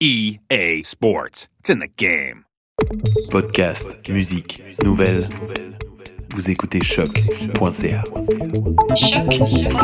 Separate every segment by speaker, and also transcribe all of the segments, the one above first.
Speaker 1: EA Sports. It's in the game.
Speaker 2: Podcast, musique, nouvelles. Vous écoutez choc.ca.
Speaker 3: Mia!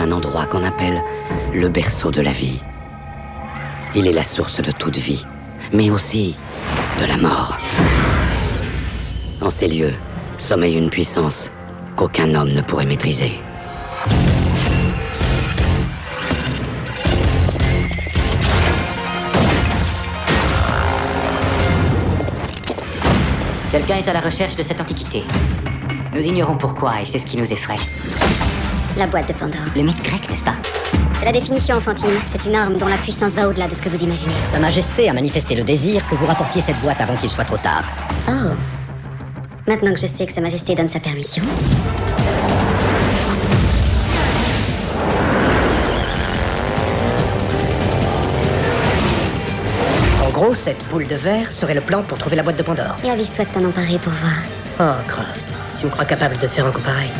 Speaker 4: Un endroit qu'on appelle le berceau de la vie. Il est la source de toute vie, mais aussi de la mort. En ces lieux sommeille une puissance qu'aucun homme ne pourrait maîtriser.
Speaker 5: Quelqu'un est à la recherche de cette antiquité. Nous ignorons pourquoi et c'est ce qui nous effraie.
Speaker 6: La boîte de Pandore.
Speaker 5: Le mythe grec, n'est-ce pas
Speaker 6: La définition enfantine, c'est une arme dont la puissance va au-delà de ce que vous imaginez.
Speaker 5: Sa Majesté a manifesté le désir que vous rapportiez cette boîte avant qu'il soit trop tard.
Speaker 6: Oh. Maintenant que je sais que Sa Majesté donne sa permission.
Speaker 5: En gros, cette boule de verre serait le plan pour trouver la boîte de Pandore.
Speaker 6: Et avise-toi de t'en emparer pour voir.
Speaker 5: Oh, Croft, tu me crois capable de te faire un coup pareil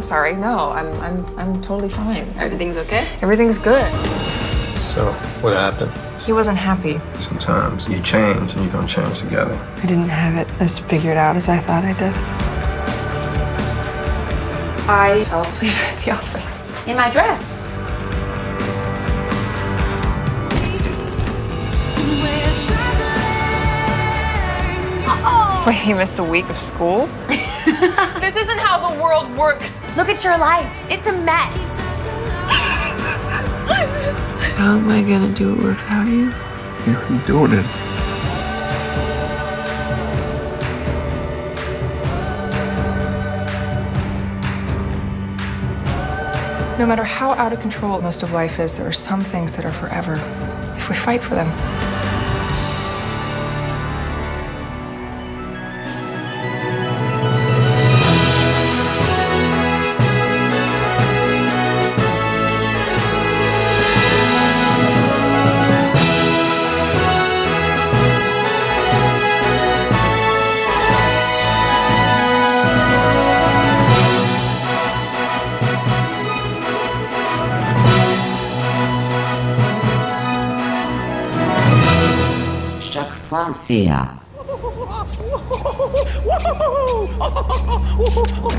Speaker 7: I'm sorry. No, I'm I'm I'm totally fine.
Speaker 8: Everything's okay?
Speaker 7: Everything's good.
Speaker 9: So, what happened?
Speaker 7: He wasn't happy.
Speaker 9: Sometimes you change and you don't change together.
Speaker 7: I didn't have it as figured out as I thought I did. I fell asleep at the office.
Speaker 8: In my dress.
Speaker 7: Wait, he missed a week of school? this isn't how the world works.
Speaker 8: Look at your life. It's a mess.
Speaker 7: How am I gonna do it without you?
Speaker 9: You're doing it.
Speaker 7: No matter how out of control most of life is, there are some things that are forever if we fight for them.
Speaker 10: Choc.ca
Speaker 11: Inhuman.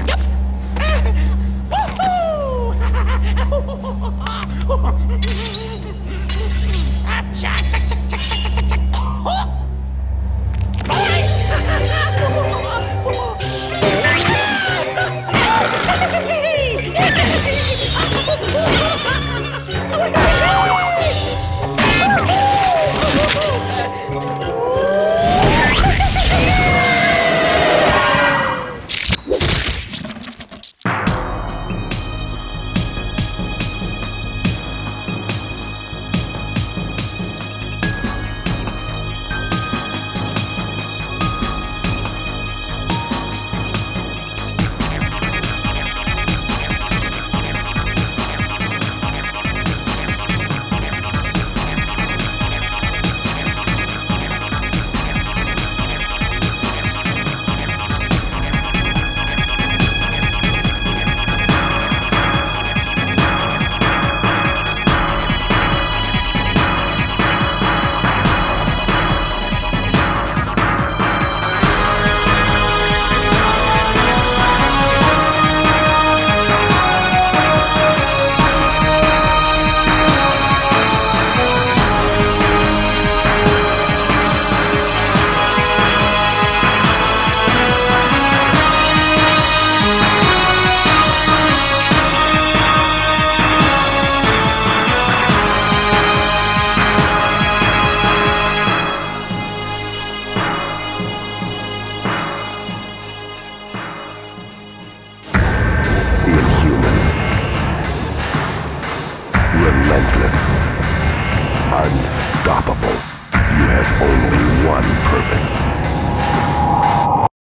Speaker 11: Unstoppable. You have only one purpose.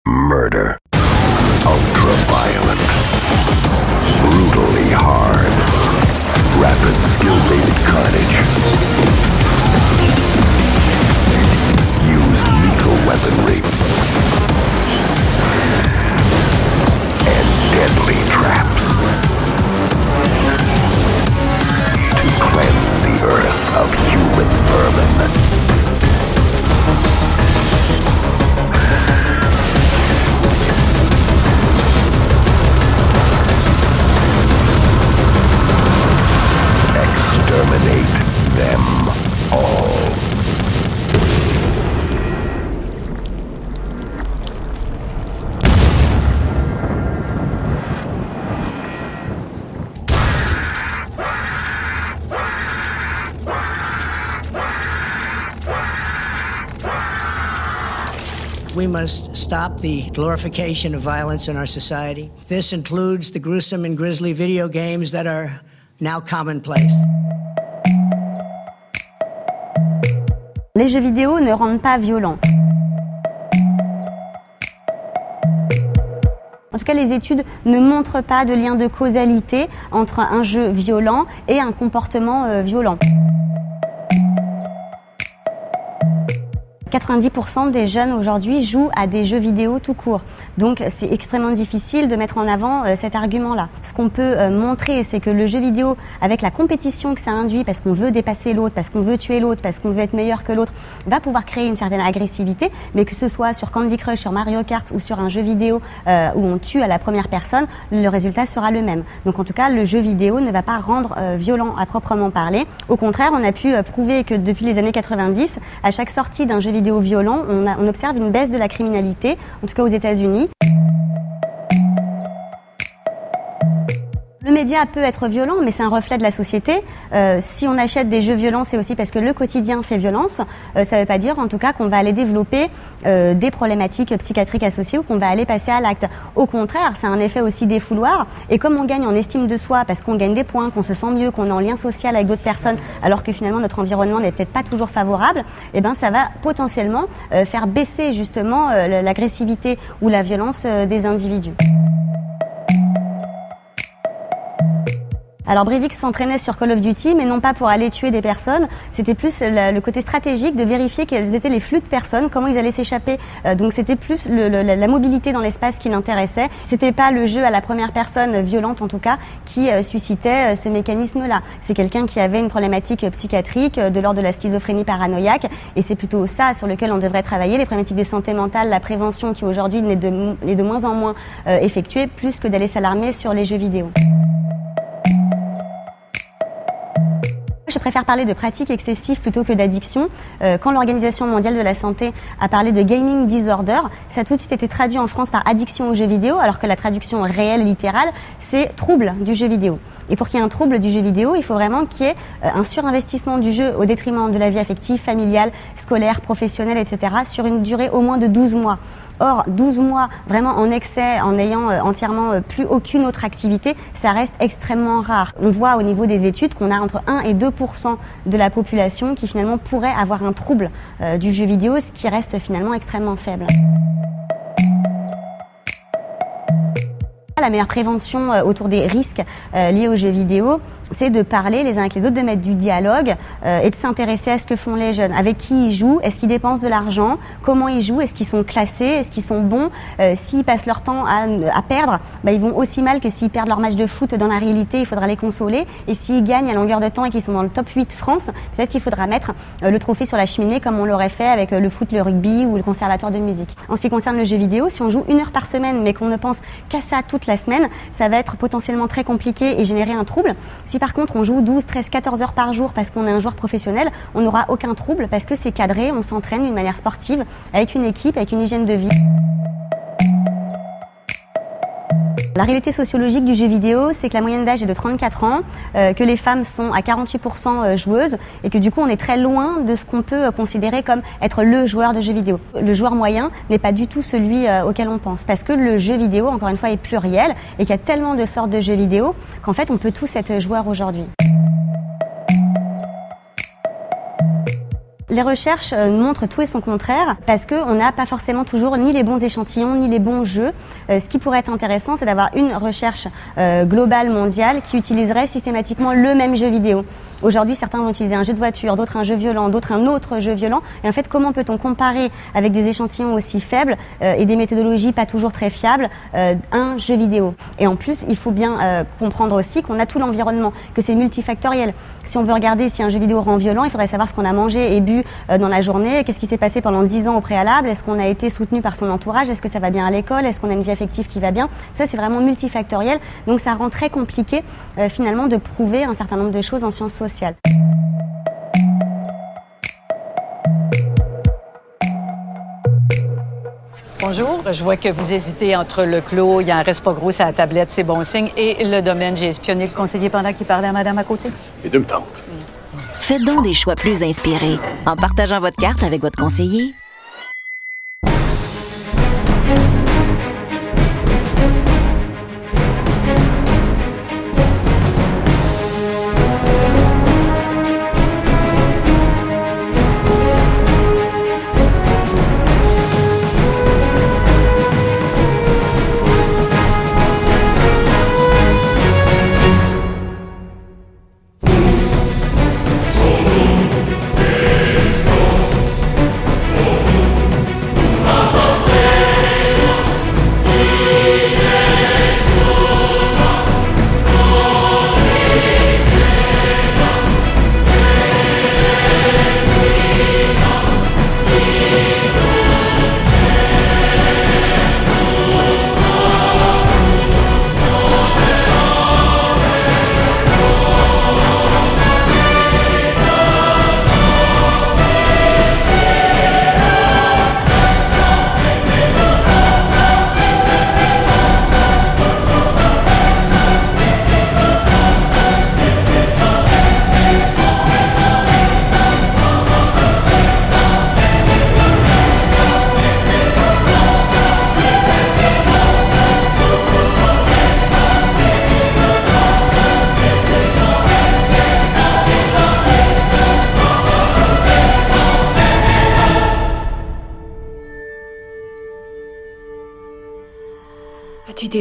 Speaker 11: Murder. Ultra-violent. Brutally hard. Rapid skill-based
Speaker 12: stop the glorification of violence in our society. This includes the gruesome and grisly video games that are now commonplace.
Speaker 13: Les jeux vidéo ne rendent pas violents. En tout cas, les études ne montrent pas de lien de causalité entre un jeu violent et un comportement euh, violent. 90% des jeunes aujourd'hui jouent à des jeux vidéo tout court. Donc c'est extrêmement difficile de mettre en avant euh, cet argument-là. Ce qu'on peut euh, montrer, c'est que le jeu vidéo, avec la compétition que ça induit, parce qu'on veut dépasser l'autre, parce qu'on veut tuer l'autre, parce qu'on veut être meilleur que l'autre, va pouvoir créer une certaine agressivité, mais que ce soit sur Candy Crush, sur Mario Kart ou sur un jeu vidéo euh, où on tue à la première personne, le résultat sera le même. Donc en tout cas, le jeu vidéo ne va pas rendre violent à proprement parler. Au contraire, on a pu prouver que depuis les années 90, à chaque sortie d'un jeu vidéo violent, on, on observe une baisse de la criminalité, en tout cas aux États-Unis. Le média peut être violent, mais c'est un reflet de la société. Euh, si on achète des jeux violents, c'est aussi parce que le quotidien fait violence. Euh, ça ne veut pas dire, en tout cas, qu'on va aller développer euh, des problématiques psychiatriques associées ou qu'on va aller passer à l'acte. Au contraire, c'est un effet aussi défouloir. Et comme on gagne en estime de soi, parce qu'on gagne des points, qu'on se sent mieux, qu'on est en lien social avec d'autres personnes, alors que finalement notre environnement n'est peut-être pas toujours favorable, eh ben ça va potentiellement euh, faire baisser justement euh, l'agressivité ou la violence des individus. Alors Breivik s'entraînait sur Call of Duty, mais non pas pour aller tuer des personnes. C'était plus le, côté stratégique de vérifier quels étaient les flux de personnes, comment ils allaient s'échapper. Euh, donc c'était plus la mobilité dans l'espace qui l'intéressait. C'était pas le jeu à la première personne violente en tout cas qui euh, suscitait euh, ce mécanisme-là. C'est quelqu'un qui avait une problématique psychiatrique de l'ordre de la schizophrénie paranoïaque, et c'est plutôt ça sur lequel on devrait travailler. Les problématiques de santé mentale, la prévention qui aujourd'hui n'est de, est de moins en moins effectuée, plus que d'aller s'alarmer sur les jeux vidéo. Je préfère parler de pratiques excessives plutôt que d'addiction. Euh, quand l'Organisation mondiale de la santé a parlé de gaming disorder, ça a tout de suite été traduit en France par addiction aux jeux vidéo, alors que la traduction réelle littérale, c'est trouble du jeu vidéo. Et pour qu'il y ait un trouble du jeu vidéo, il faut vraiment qu'il y ait euh, un surinvestissement du jeu au détriment de la vie affective, familiale, scolaire, professionnelle, etc., sur une durée au moins de 12 mois. Or, 12 mois vraiment en excès, en ayant euh, entièrement plus aucune autre activité, ça reste extrêmement rare. On voit au niveau des études qu'on a entre 1 et 2 de la population qui finalement pourrait avoir un trouble euh, du jeu vidéo, ce qui reste finalement extrêmement faible. La meilleure prévention euh, autour des risques euh, liés aux jeux vidéo, c'est de parler les uns avec les autres, de mettre du dialogue euh, et de s'intéresser à ce que font les jeunes. Avec qui ils jouent Est-ce qu'ils dépensent de l'argent Comment ils jouent Est-ce qu'ils sont classés Est-ce qu'ils sont bons S'ils passent leur temps à, perdre, bah, ils vont aussi mal que s'ils perdent leur match de foot dans la réalité, il faudra les consoler. Et s'ils gagnent à longueur de temps et qu'ils sont dans le top 8 France, peut-être qu'il faudra mettre le trophée sur la cheminée comme on l'aurait fait avec le foot, le rugby ou le conservatoire de musique. En ce qui concerne le jeu vidéo, si on joue une heure par semaine mais qu'on ne pense qu'à ça toute la semaine, ça va être potentiellement très compliqué et générer un trouble. Si par contre on joue 12, 13, 14 heures par jour parce qu'on est un joueur professionnel, on n'aura aucun trouble parce que c'est cadré, on s'entraîne d'une manière sportive, avec une équipe, avec une hygiène de vie. La réalité sociologique du jeu vidéo, c'est que la moyenne d'âge est de 34 ans, euh, que les femmes sont à 48% euh, joueuses et que du coup on est très loin de ce qu'on peut euh, considérer comme être le joueur de jeux vidéo. Le joueur moyen n'est pas du tout celui auquel on pense parce que le jeu vidéo, encore une fois, est pluriel et qu'il y a tellement de sortes de jeux vidéo qu'en fait on peut tous être joueurs aujourd'hui. Les recherches euh, montrent tout et son contraire parce qu'on n'a pas forcément toujours ni les bons échantillons ni les bons jeux. Euh, ce qui pourrait être intéressant, c'est d'avoir une recherche euh, globale mondiale qui utiliserait systématiquement le même jeu vidéo. Aujourd'hui, certains vont utiliser un jeu de voiture, d'autres un jeu violent, d'autres un autre jeu violent. Et en fait, comment peut-on comparer avec des échantillons aussi faibles et des méthodologies pas toujours très fiables un jeu vidéo? Et en plus, il faut bien comprendre aussi qu'on a tout l'environnement, que c'est multifactoriel. Si on veut regarder si un jeu vidéo rend violent, il faudrait savoir ce qu'on a mangé et bu dans la journée, qu'est-ce qui s'est passé pendant dix ans au préalable, est-ce qu'on a été soutenu par son entourage, est-ce que ça va bien à l'école, est-ce qu'on a une vie affective qui va bien? Ça, c'est vraiment multifactoriel. Donc ça rend très compliqué euh, finalement de prouver un certain nombre de choses en sciences sociales.
Speaker 10: Bonjour, je vois que vous hésitez entre le clos, il y a un reste pas gros à la tablette, c'est bon signe, et le domaine, j'ai espionné le conseiller pendant qu'il parlait à madame à côté.
Speaker 14: Les deux me tentent.
Speaker 15: Faites donc des choix plus inspirés en partageant votre carte avec votre conseiller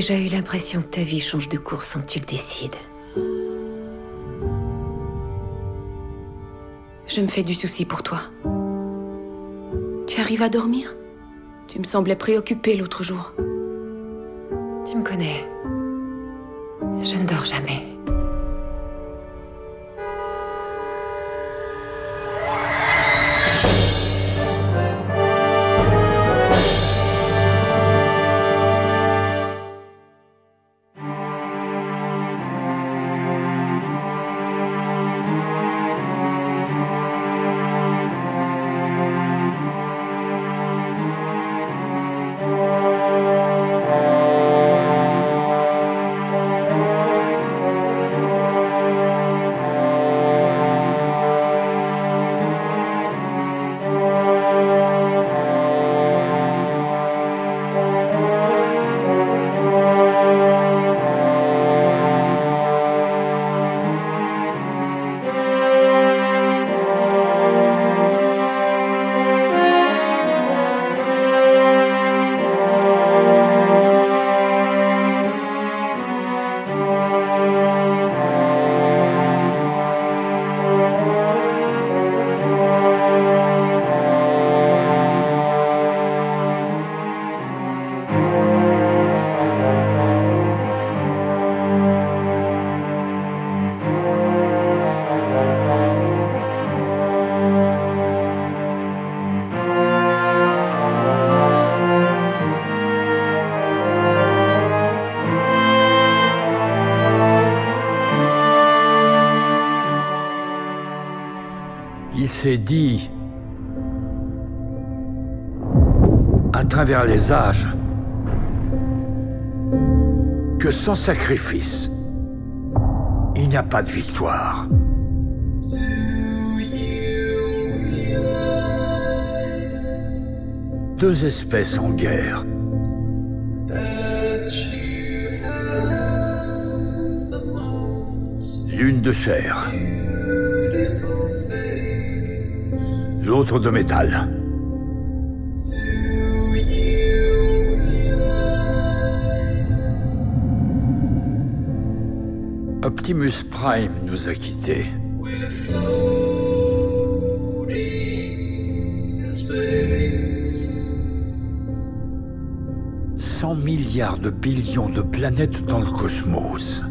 Speaker 14: déjà eu l'impression que ta vie change de cours sans que tu le décides. Je me fais du souci pour toi. Tu arrives à dormir? Tu me semblais préoccupée l'autre jour. Tu me connais. Je ne dors jamais.
Speaker 16: Dit, à travers les âges, que sans sacrifice, il n'y a pas de victoire. Deux espèces en guerre. L'une de chair. De métal. Optimus Prime nous a quittés. Cent milliards de billions de planètes dans le cosmos.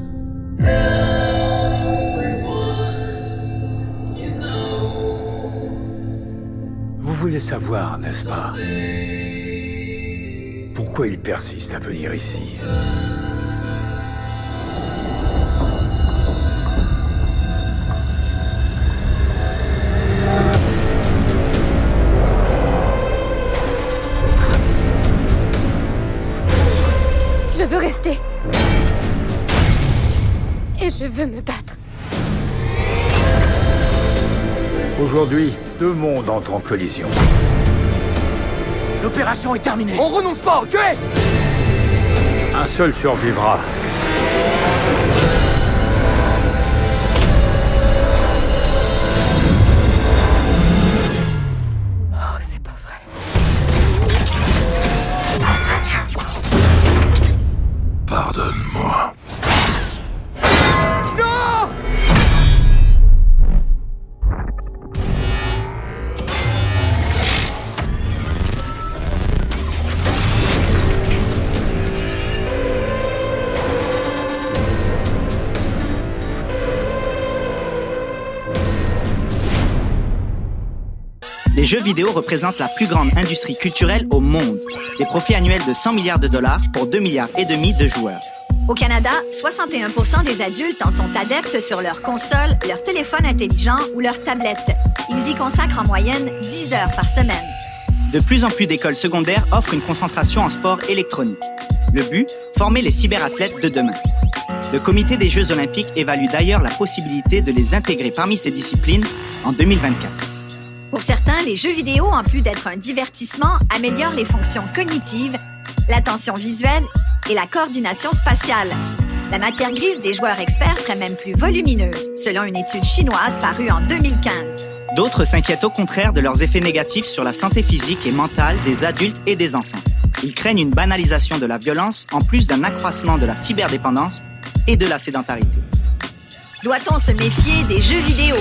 Speaker 16: Savoir, n'est-ce pas Pourquoi il persiste à venir ici?
Speaker 8: Je veux rester. Et je veux me battre.
Speaker 16: Aujourd'hui, deux mondes entrent en collision.
Speaker 17: L'opération est terminée. On renonce pas, ok
Speaker 16: Un seul survivra.
Speaker 18: Jeux vidéo représentent la plus grande industrie culturelle au monde. Des profits annuels de 100 milliards de dollars pour 2 milliards et demi de joueurs.
Speaker 19: Au Canada, 61% des adultes en sont adeptes sur leur console, leur téléphone intelligent ou leur tablette. Ils y consacrent en moyenne 10 heures par semaine.
Speaker 18: De plus en plus d'écoles secondaires offrent une concentration en sport électronique. Le but, former les cyberathlètes de demain. Le comité des Jeux olympiques évalue d'ailleurs la possibilité de les intégrer parmi ces disciplines en 2024.
Speaker 19: Pour certains, les jeux vidéo, en plus d'être un divertissement, améliorent les fonctions cognitives, l'attention visuelle et la coordination spatiale. La matière grise des joueurs experts serait même plus volumineuse, selon une étude chinoise parue en 2015.
Speaker 18: D'autres s'inquiètent au contraire de leurs effets négatifs sur la santé physique et mentale des adultes et des enfants. Ils craignent une banalisation de la violence en plus d'un accroissement de la cyberdépendance et de la sédentarité.
Speaker 19: Doit-on se méfier des jeux vidéo?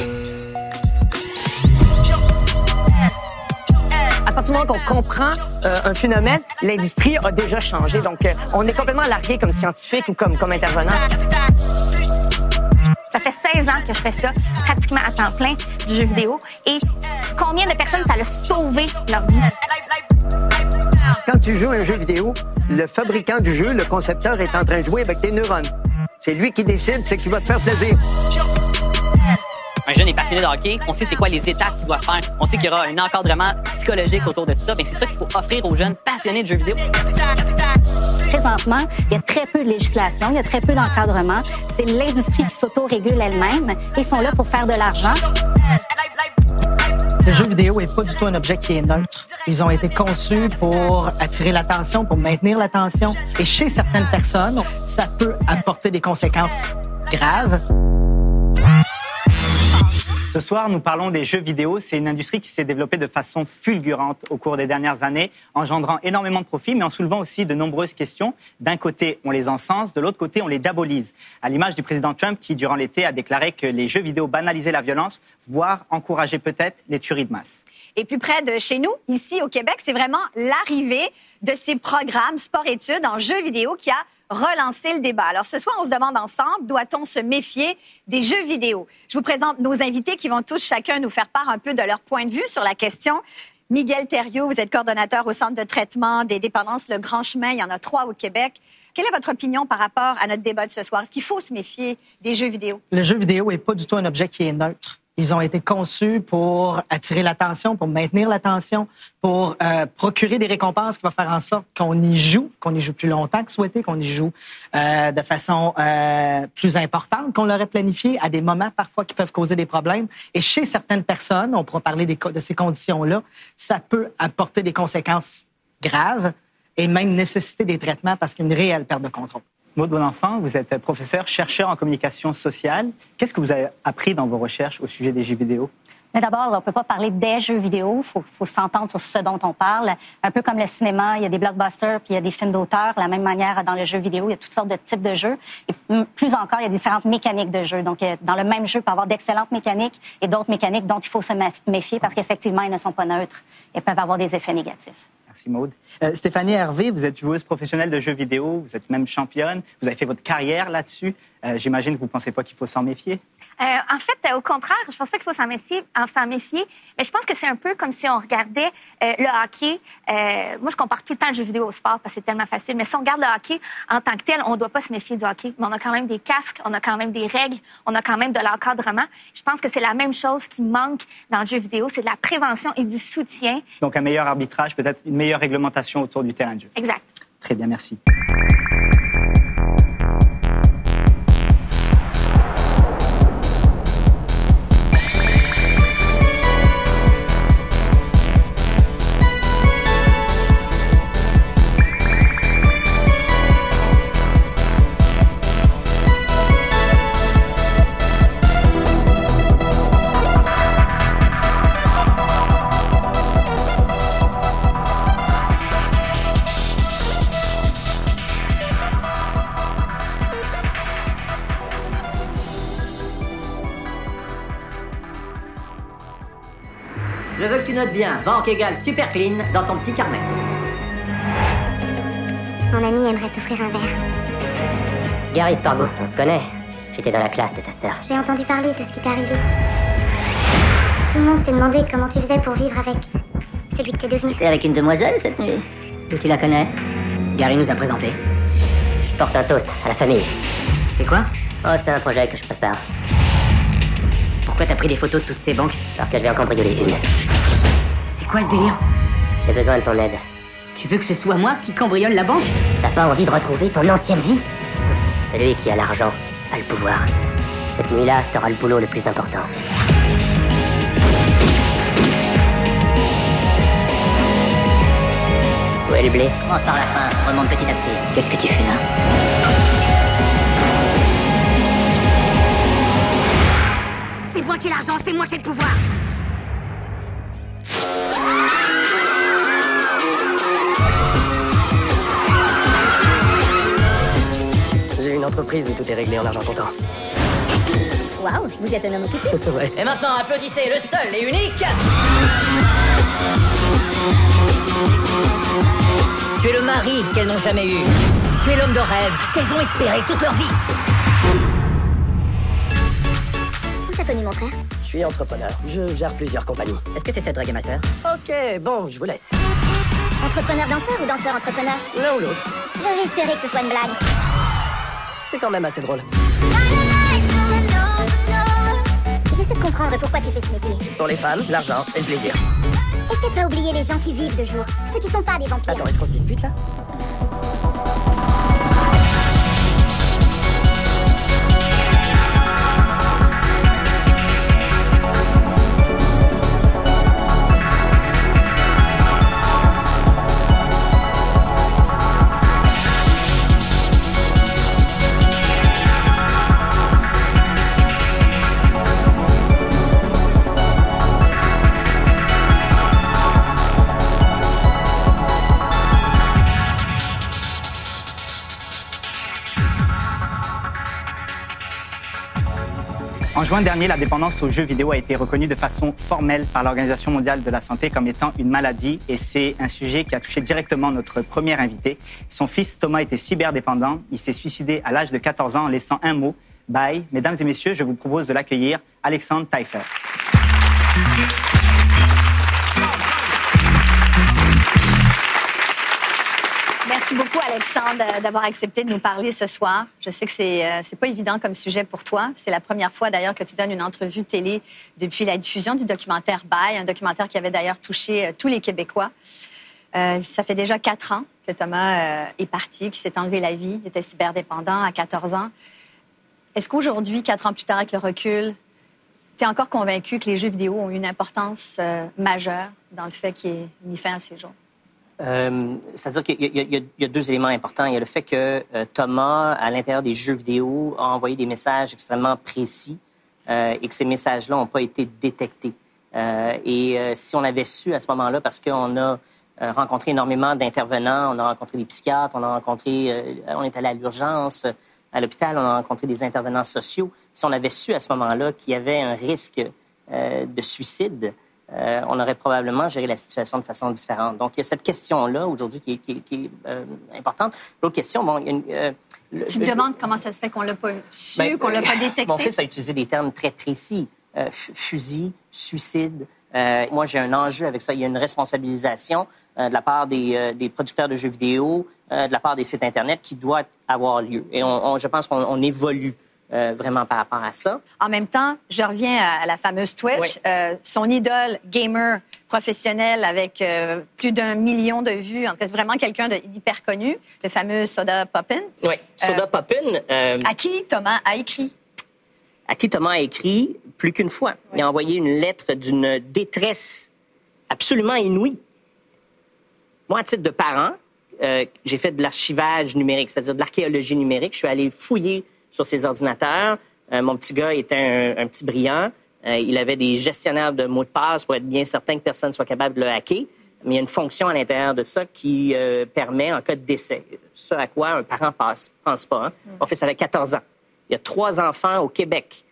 Speaker 20: À qu'on comprend euh, un phénomène, l'industrie a déjà changé. Donc, euh, on est complètement largué comme scientifique ou comme, comme intervenant.
Speaker 21: Ça fait 16 ans que je fais ça, pratiquement à temps plein, du jeu vidéo. Et combien de personnes ça a sauvé leur vie?
Speaker 22: Quand tu joues à un jeu vidéo, le fabricant du jeu, le concepteur, est en train de jouer avec tes neurones. C'est lui qui décide ce qui va te faire plaisir.
Speaker 23: Un jeune est passionné de hockey, on sait c'est quoi les étapes qu'il doit faire, on sait qu'il y aura un encadrement psychologique autour de tout ça. Bien, c'est ça qu'il faut offrir aux jeunes passionnés de jeux vidéo.
Speaker 24: Présentement, il y a très peu de législation, il y a très peu d'encadrement. C'est l'industrie qui s'auto-régule elle-même. Ils sont là pour faire de l'argent.
Speaker 25: Le jeu vidéo est pas du tout un objet qui est neutre. Ils ont été conçus pour attirer l'attention, pour maintenir l'attention. Et chez certaines personnes, ça peut apporter des conséquences graves.
Speaker 18: Ce soir, nous parlons des jeux vidéo. C'est une industrie qui s'est développée de façon fulgurante au cours des dernières années, engendrant énormément de profits, mais en soulevant aussi de nombreuses questions. D'un côté, on les encense, de l'autre côté, on les diabolise. À l'image du président Trump qui, durant l'été, a déclaré que les jeux vidéo banalisaient la violence, voire encourageaient peut-être les tueries de masse.
Speaker 19: Et plus près de chez nous, ici au Québec, c'est vraiment l'arrivée de ces programmes sport-études en jeux vidéo qui a relancé le débat. Alors ce soir, on se demande ensemble, doit-on se méfier des jeux vidéo? Je vous présente nos invités qui vont tous chacun nous faire part un peu de leur point de vue sur la question. Miguel Thériault, vous êtes coordonnateur au Centre de traitement des dépendances Le Grand Chemin. Il y en a trois au Québec. Quelle est votre opinion par rapport à notre débat de ce soir? Est-ce qu'il faut se méfier des jeux vidéo?
Speaker 25: Le jeu vidéo n'est pas du tout un objet qui est neutre. Ils ont été conçus pour attirer l'attention, pour maintenir l'attention, pour euh, procurer des récompenses qui vont faire en sorte qu'on y joue, qu'on y joue plus longtemps que souhaité, qu'on y joue euh, de façon euh, plus importante qu'on l'aurait planifié, à des moments parfois qui peuvent causer des problèmes. Et chez certaines personnes, on pourra parler de ces conditions-là, ça peut apporter des conséquences graves et même nécessiter des traitements parce qu'il y a une réelle perte de contrôle.
Speaker 18: Maud Bonenfant, vous êtes professeur, chercheur en communication sociale. Qu'est-ce que vous avez appris dans vos recherches au sujet des jeux vidéo?
Speaker 24: Mais d'abord, on ne peut pas parler des jeux vidéo. Il faut, faut s'entendre sur ce dont on parle. Un peu comme le cinéma, il y a des blockbusters puis il y a des films d'auteur. De la même manière, dans le jeu vidéo, il y a toutes sortes de types de jeux. Et plus encore, il y a différentes mécaniques de jeu. Donc, dans le même jeu, il peut y avoir d'excellentes mécaniques et d'autres mécaniques dont il faut se méfier parce qu'effectivement, ils ne sont pas neutres et peuvent avoir des effets négatifs.
Speaker 18: Merci Maude. Euh, Stéphanie Hervé, vous êtes joueuse professionnelle de jeux vidéo, vous êtes même championne, vous avez fait votre carrière là-dessus. Euh, J'imagine que vous ne pensez pas qu'il faut s'en méfier?
Speaker 21: Euh, en fait, au contraire, je pense pas qu'il faut s'en méfier, mais je pense que c'est un peu comme si on regardait euh, le hockey. Euh, moi, je compare tout le temps le jeu vidéo au sport parce que c'est tellement facile. Mais si on regarde le hockey en tant que tel, on ne doit pas se méfier du hockey. Mais on a quand même des casques, on a quand même des règles, on a quand même de l'encadrement. Je pense que c'est la même chose qui manque dans le jeu vidéo, c'est de la prévention et du soutien.
Speaker 18: Donc un meilleur arbitrage, peut-être une meilleure réglementation autour du terrain de jeu.
Speaker 21: Exact.
Speaker 18: Très bien, merci.
Speaker 26: Banque égale super clean dans ton petit carnet.
Speaker 6: Mon ami aimerait t'offrir un verre.
Speaker 26: Gary Spargo, on se connaît. J'étais dans la classe de ta sœur.
Speaker 6: J'ai entendu parler de ce qui t'est arrivé. Tout le monde s'est demandé comment tu faisais pour vivre avec celui que t'es devenu.
Speaker 26: T'es avec une demoiselle cette nuit? Où tu la connais? Gary nous a présenté. Je porte un toast à la famille. C'est quoi? Oh, c'est un projet que je prépare. Pourquoi t'as pris des photos de toutes ces banques? Parce que je vais en cambrioler une. Quoi ce délire J'ai besoin de ton aide. Tu veux que ce soit moi qui cambriole la banque T'as pas envie de retrouver ton ancienne vie Celui qui a l'argent a le pouvoir. Cette nuit-là, t'auras le boulot le plus important. Où est le blé Commence par la fin, remonte petit à petit. Qu'est-ce que tu fais là
Speaker 21: C'est moi qui ai l'argent, c'est moi qui ai le pouvoir.
Speaker 26: Entreprise où tout est réglé en argent comptant.
Speaker 6: Waouh, vous êtes un homme occupé
Speaker 26: ouais.
Speaker 5: Et maintenant, applaudissez le seul et unique. Tu es le mari qu'elles n'ont jamais eu. Tu es l'homme de rêve qu'elles ont espéré toute leur vie.
Speaker 6: Où t'as connu mon frère?
Speaker 26: Je suis entrepreneur. Je gère plusieurs compagnies.
Speaker 5: Est-ce que tu essaies de draguer ma sœur?
Speaker 26: Ok, bon, je vous laisse.
Speaker 6: Entrepreneur danseur ou danseur entrepreneur?
Speaker 26: L'un ou l'autre.
Speaker 6: J'avais espéré que ce soit une blague.
Speaker 26: C'est quand même assez drôle.
Speaker 6: J'essaie de comprendre pourquoi tu fais ce métier.
Speaker 26: Pour les femmes, l'argent et le plaisir.
Speaker 6: Essaie de pas oublier les gens qui vivent de jour, ceux qui sont pas des vampires.
Speaker 26: Attends, est-ce qu'on se dispute là?
Speaker 18: Juin dernier, la dépendance aux jeux vidéo a été reconnue de façon formelle par l'Organisation mondiale de la santé comme étant une maladie et c'est un sujet qui a touché directement notre premier invité. Son fils Thomas était cyberdépendant. Il s'est suicidé à l'âge de 14 ans en laissant un mot, bye. Mesdames et messieurs, je vous propose de l'accueillir, Alexandre Taillefer.
Speaker 19: Merci beaucoup, Alexandre, d'avoir accepté de nous parler ce soir. Je sais que c'est euh, c'est pas évident comme sujet pour toi. C'est la première fois d'ailleurs que tu donnes une entrevue télé depuis la diffusion du documentaire Bye, un documentaire qui avait d'ailleurs touché euh, tous les Québécois. Euh, ça fait déjà quatre ans que Thomas euh, est parti, qu'il s'est enlevé la vie. Il était cyberdépendant à 14 ans. Est-ce qu'aujourd'hui, quatre ans plus tard, avec le recul, tu es encore convaincu que les jeux vidéo ont une importance euh, majeure dans le fait qu'il ait mis fin à ses jours?
Speaker 27: Euh, C'est-à-dire qu'il y, a- deux éléments importants. Il y a le fait que euh, Thomas, à l'intérieur des jeux vidéo, a envoyé des messages extrêmement précis euh, et que ces messages-là n'ont pas été détectés. Et si on avait su à ce moment-là, parce qu'on a rencontré énormément d'intervenants, on a rencontré des psychiatres, on a rencontré, on est allé à l'urgence, à l'hôpital, on a rencontré des intervenants sociaux. Si on avait su à ce moment-là qu'il y avait un risque de suicide, euh, on aurait probablement géré la situation de façon différente. Donc, il y a cette question-là aujourd'hui qui est, qui est- qui est, euh, importante. L'autre question, bon, il y a une, euh, le-
Speaker 19: Tu te
Speaker 27: le-
Speaker 19: demandes comment ça se fait qu'on l'a pas su,
Speaker 27: ben,
Speaker 19: qu'on l'a pas détecté?
Speaker 27: Mon fils a utilisé des termes très précis. Fu- fusil, suicide. Moi, j'ai un enjeu avec ça. Il y a une responsabilisation de la part des, des producteurs de jeux vidéo, de la part des sites Internet qui doit avoir lieu. Et on, on- je pense qu'on on évolue euh, vraiment par rapport à ça.
Speaker 19: En même temps, je reviens à, la fameuse Twitch.
Speaker 27: Oui.
Speaker 19: Euh, son idole gamer professionnel avec euh, plus d'un million de vues, en fait, vraiment quelqu'un d'hyper connu, le fameux Soda Poppin.
Speaker 27: Oui, Soda Poppin.
Speaker 19: À qui Thomas a écrit?
Speaker 27: à qui Thomas a écrit plus qu'une fois. Il a envoyé une lettre d'une détresse absolument inouïe. Moi, à titre de parent, j'ai fait de l'archivage numérique, c'est-à-dire de l'archéologie numérique. Je suis allé fouiller sur ses ordinateurs. Euh, mon petit gars était un, un petit brillant. Euh, il avait des gestionnaires de mots de passe pour être bien certain que personne ne soit capable de le hacker. Mais il y a une fonction à l'intérieur de ça qui euh, permet, en cas de décès, ce à quoi un parent ne pense pas. Hein. Mon fils avait 14 ans. Il y a trois enfants au Québec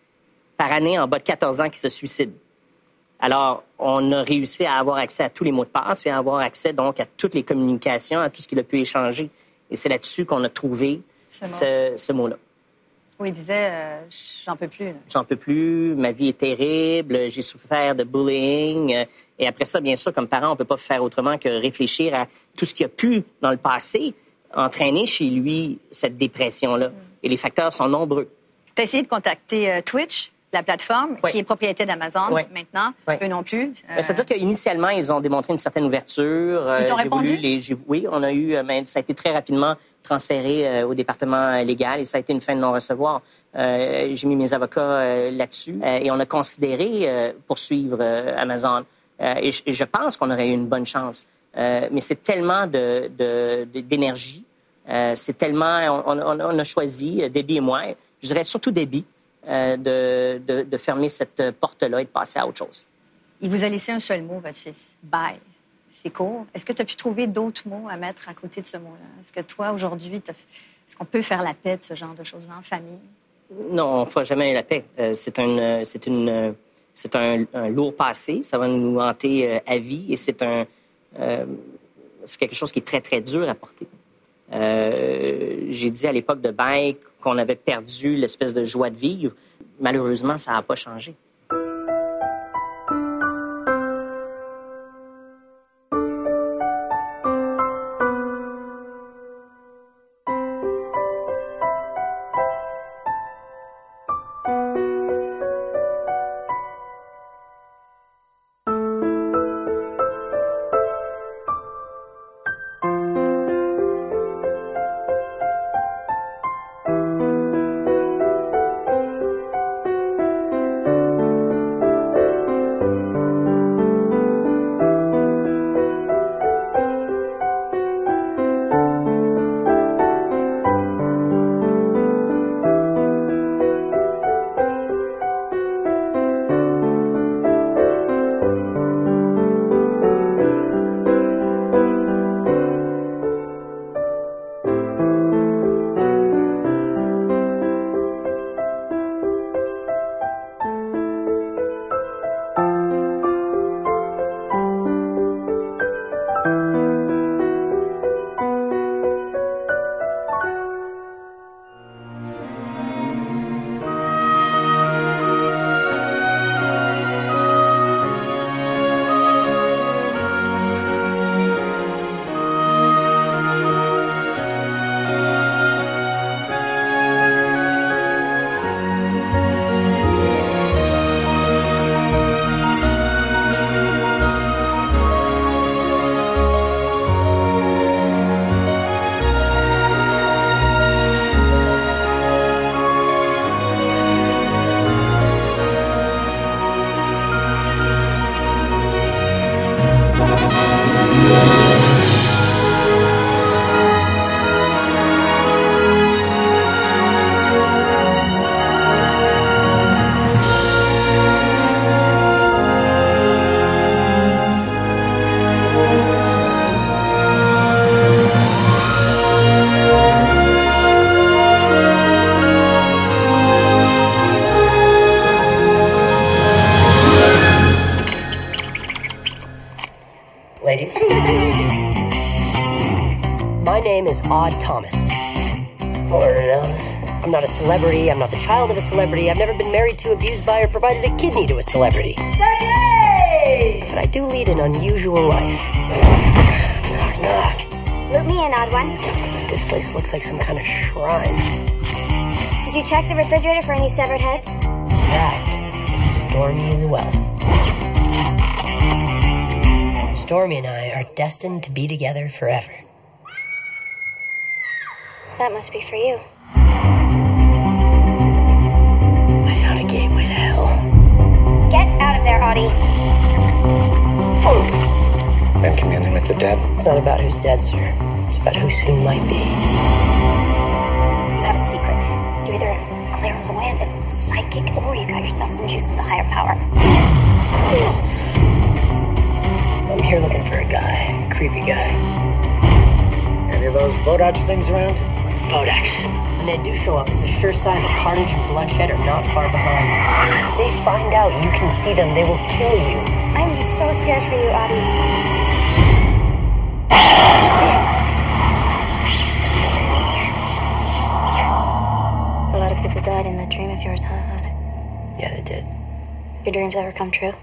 Speaker 27: par année en bas de 14 ans qui se suicident. Alors, on a réussi à avoir accès à tous les mots de passe et à avoir accès donc à toutes les communications, à tout ce qu'il a pu échanger. Et c'est là-dessus qu'on a trouvé
Speaker 19: Ce mot.
Speaker 27: ce, ce mot-là.
Speaker 19: Où il disait euh, J'en peux plus.
Speaker 27: J'en peux plus, ma vie est terrible, j'ai souffert de bullying. Et après ça, bien sûr, comme parent, on peut pas faire autrement que réfléchir à tout ce qui a pu, dans le passé, entraîner chez lui cette dépression-là. Et les facteurs sont nombreux.
Speaker 19: Tu as essayé de contacter euh, Twitch, la plateforme, qui est propriété d'Amazon
Speaker 27: Oui.
Speaker 19: maintenant.
Speaker 27: Oui.
Speaker 19: Eux non plus. Euh,
Speaker 27: Ben, C'est-à-dire qu'initialement, ils ont démontré une certaine ouverture. Euh,
Speaker 19: Ils t'ont répondu?
Speaker 27: voulu les, oui, on a eu, euh, mais ça a été très rapidement transféré euh, au département euh, légal et ça a été une fin de non-recevoir. Euh, j'ai mis mes avocats euh, là-dessus euh, et on a considéré euh, poursuivre euh, Amazon. Euh, et, je, pense qu'on aurait eu une bonne chance. Euh, mais c'est tellement de, de- de- d'énergie. Euh, c'est tellement... On, on- on a choisi, euh, Debbie et moi, je dirais surtout Debbie, euh, de, de- de fermer cette porte-là et de passer à autre chose.
Speaker 19: Il vous a laissé un seul mot, votre fils. Bye. C'est court. Est-ce que tu as pu trouver d'autres mots à mettre à côté de ce mot-là? Est-ce que toi, aujourd'hui, Est-ce qu'on peut faire la paix de ce genre de choses-là en famille?
Speaker 27: Non, on ne fera jamais la paix. Euh, c'est un, c'est une, euh, c'est un, un lourd passé. Ça va nous hanter euh, à vie et c'est un, euh, c'est quelque chose qui est très, très dur à porter. Euh, j'ai dit à l'époque de Bike qu'on avait perdu l'espèce de joie de vivre. Malheureusement, ça n'a pas changé.
Speaker 28: Name is Odd Thomas. Lord knows. I'm not a celebrity. I'm not the child of a celebrity. I've never been married to, abused by, or provided a kidney to a celebrity. But I do lead an unusual life. knock, knock.
Speaker 29: Loop me in, odd one.
Speaker 28: This place looks like some kind of shrine.
Speaker 29: Did you check the refrigerator for any severed heads?
Speaker 28: That is Stormy Llewellyn. Stormy and I are destined to be together forever.
Speaker 29: That must be for you.
Speaker 28: I found a gateway to hell.
Speaker 29: Get out of there, Audie.
Speaker 28: I'm communing with the dead. It's not about who's dead, sir. It's about who soon might be.
Speaker 29: You have a secret. You're either a clairvoyant, a psychic, or you got yourself some juice with a higher power.
Speaker 28: I'm here looking for a guy. A creepy guy. Any of those Bodax things around? Bodax. When they do show up, it's a sure sign that carnage and bloodshed are not far behind. If they find out you can see them, they will kill you.
Speaker 29: I'm just so scared for you, Audie. A lot of people died in that dream of yours, huh? Odd?
Speaker 28: Yeah, they did.
Speaker 29: Your dreams ever come true?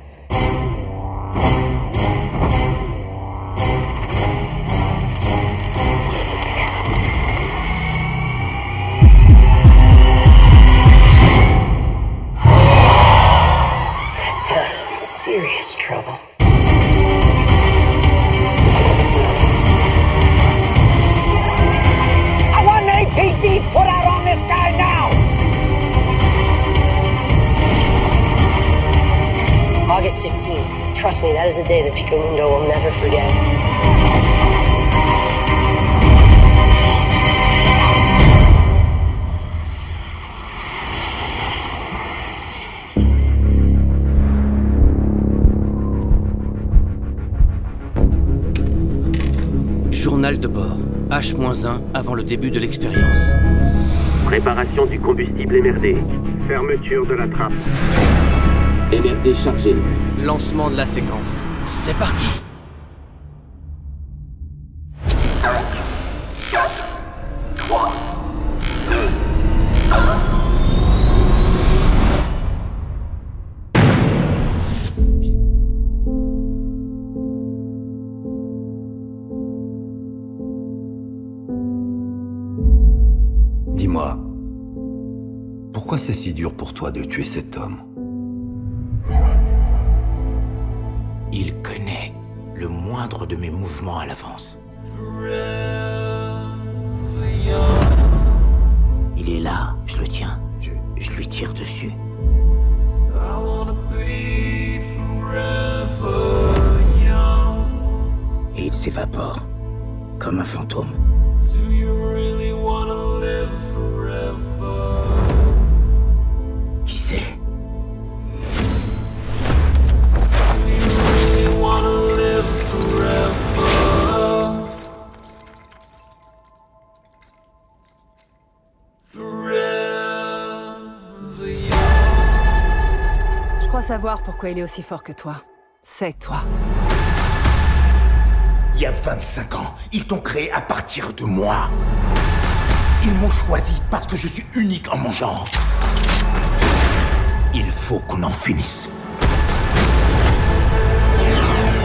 Speaker 30: H-1 avant le début de l'expérience.
Speaker 31: Préparation du combustible MRD. Fermeture de la trappe. MRD chargé.
Speaker 30: Lancement de la séquence. C'est parti
Speaker 11: de tuer cet homme
Speaker 32: Il connaît le moindre de mes mouvements à l'avance. Il est là, je le tiens, je, lui tire dessus. Et il s'évapore, comme un fantôme.
Speaker 14: Savoir pourquoi il est aussi fort que toi. C'est toi.
Speaker 32: Il y a 25 ans, ils t'ont créé à partir de moi. Ils m'ont choisi parce que je suis unique en mon genre. Il faut qu'on en finisse.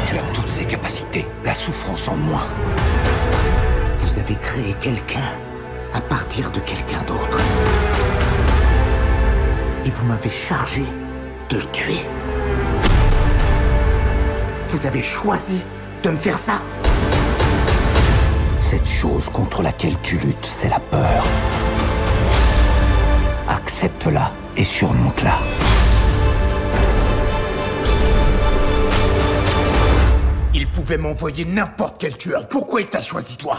Speaker 32: Tu as toutes ces capacités, la souffrance en moi. Vous avez créé quelqu'un à partir de quelqu'un d'autre. Et vous m'avez chargé de le. Vous avez choisi de me faire ça Cette chose contre laquelle tu luttes, c'est la peur. Accepte-la et surmonte-la. Il pouvait m'envoyer n'importe quel tueur. Pourquoi il t'a choisi toi?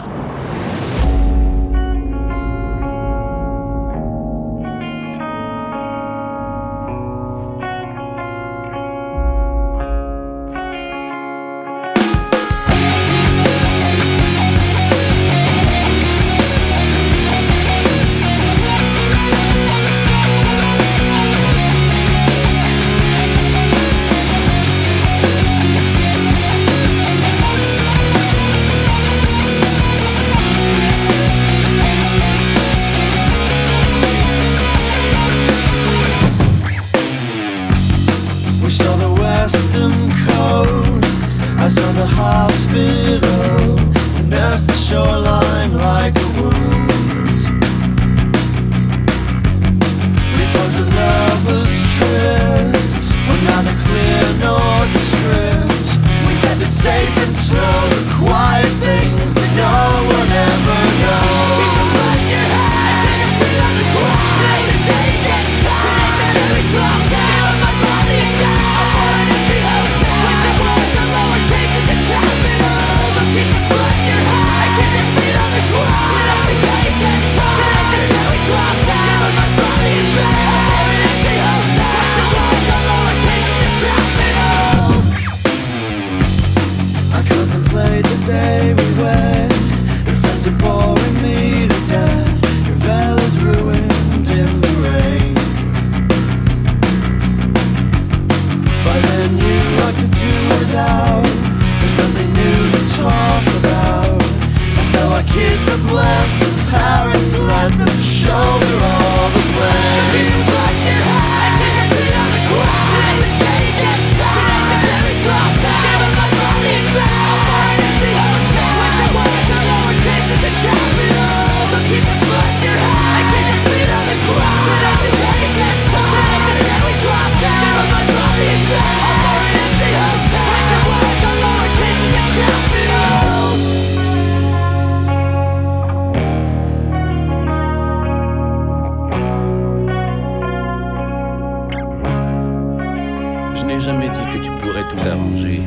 Speaker 30: Dit que tu pourrais tout arranger.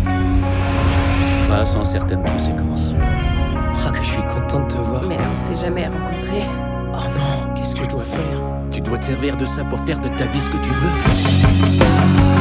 Speaker 30: Pas sans certaines conséquences. Ah, que je suis content de te voir.
Speaker 14: Mais on s'est jamais rencontrés.
Speaker 30: Oh non, qu'est-ce que je dois faire? Tu dois te servir de ça pour faire de ta vie ce que tu veux.